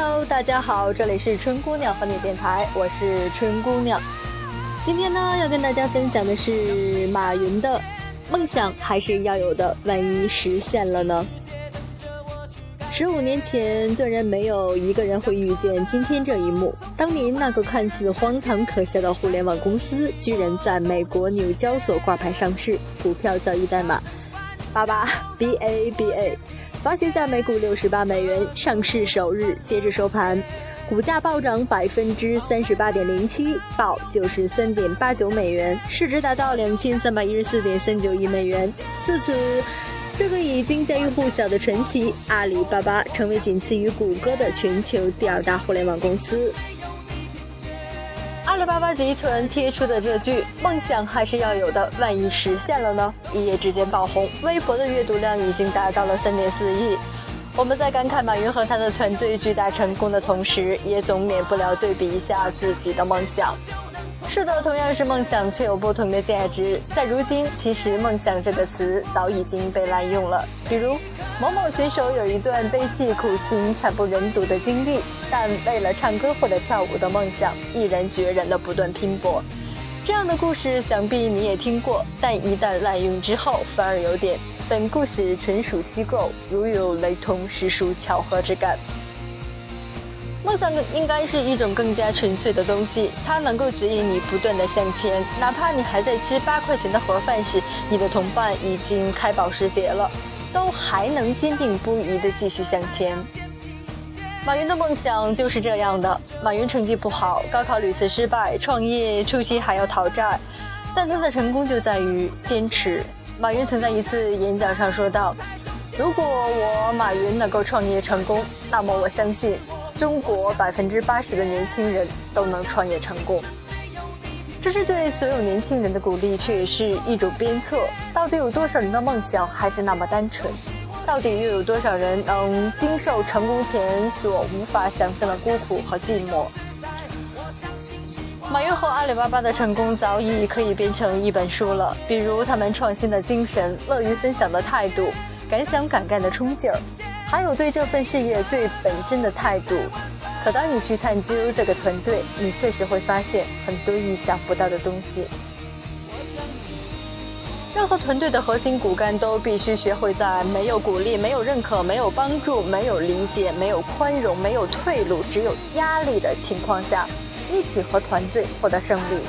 Hello，大家好，这里是春姑娘和你电台，我是春姑娘。今天呢，要跟大家分享的是马云的梦想还是要有的，万一实现了呢？十五年前，断然没有一个人会遇见今天这一幕。当年那个看似荒唐可笑的互联网公司，居然在美国纽交所挂牌上市，股票交易代码八八 B A B A。发行在每股六十八美元，上市首日截至收盘，股价暴涨百分之三十八点零七，报九十三点八九美元，市值达到两千三百一十四点三九亿美元。自此，这个已经家喻户晓的传奇阿里巴巴成为仅次于谷歌的全球第二大互联网公司。阿里巴巴集团贴出的这句“梦想还是要有的，万一实现了呢？”一夜之间爆红，微博的阅读量已经达到了三点四亿。我们在感慨马云和他的团队巨大成功的同时，也总免不了对比一下自己的梦想。是的，同样是梦想，却有不同的价值。在如今，其实“梦想”这个词早已经被滥用了。比如，某某选手有一段悲泣苦情、惨不忍睹的经历，但为了唱歌或者跳舞的梦想，毅然决然的不断拼搏。这样的故事，想必你也听过。但一旦滥用之后，反而有点“本故事纯属虚构，如有雷同，实属巧合”之感。梦想应该是一种更加纯粹的东西，它能够指引你不断的向前，哪怕你还在吃八块钱的盒饭时，你的同伴已经开保时捷了，都还能坚定不移的继续向前。马云的梦想就是这样的。马云成绩不好，高考屡次失败，创业初期还要讨债，但他的成功就在于坚持。马云曾在一次演讲上说道：“如果我马云能够创业成功，那么我相信。”中国百分之八十的年轻人都能创业成功，这是对所有年轻人的鼓励，却也是一种鞭策。到底有多少人的梦想还是那么单纯？到底又有多少人能经受成功前所无法想象的孤苦和寂寞？马云和阿里巴巴的成功早已可以编成一本书了，比如他们创新的精神、乐于分享的态度、敢想敢干的冲劲儿。还有对这份事业最本真的态度，可当你去探究这个团队，你确实会发现很多意想不到的东西。任何团队的核心骨干都必须学会在没有鼓励、没有认可、没有帮助、没有理解、没有宽容、没有退路、只有压力的情况下，一起和团队获得胜利。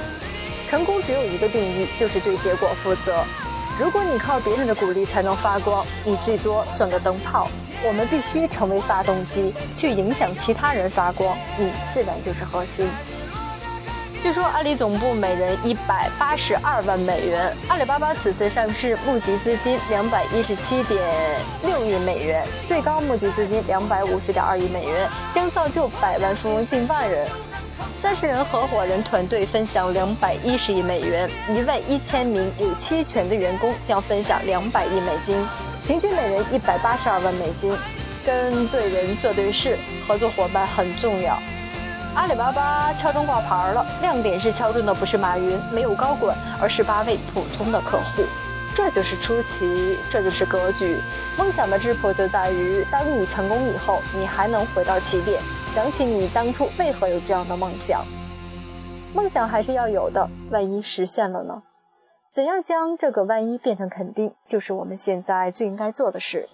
成功只有一个定义，就是对结果负责。如果你靠别人的鼓励才能发光，你最多算个灯泡。我们必须成为发动机，去影响其他人发光，你自然就是核心。据说阿里总部每人一百八十二万美元，阿里巴巴此次上市募集资金两百一十七点六亿美元，最高募集资金两百五十点二亿美元，将造就百万富翁近万人。三十人合伙人团队分享两百一十亿美元，一万一千名有期权的员工将分享两百亿美金。平均每人一百八十二万美金，跟对人做对事，合作伙伴很重要。阿里巴巴敲钟挂牌了，亮点是敲钟的不是马云，没有高管，而是八位普通的客户。这就是出奇，这就是格局。梦想的质朴就在于，当你成功以后，你还能回到起点，想起你当初为何有这样的梦想。梦想还是要有的，万一实现了呢？怎样将这个万一变成肯定，就是我们现在最应该做的事。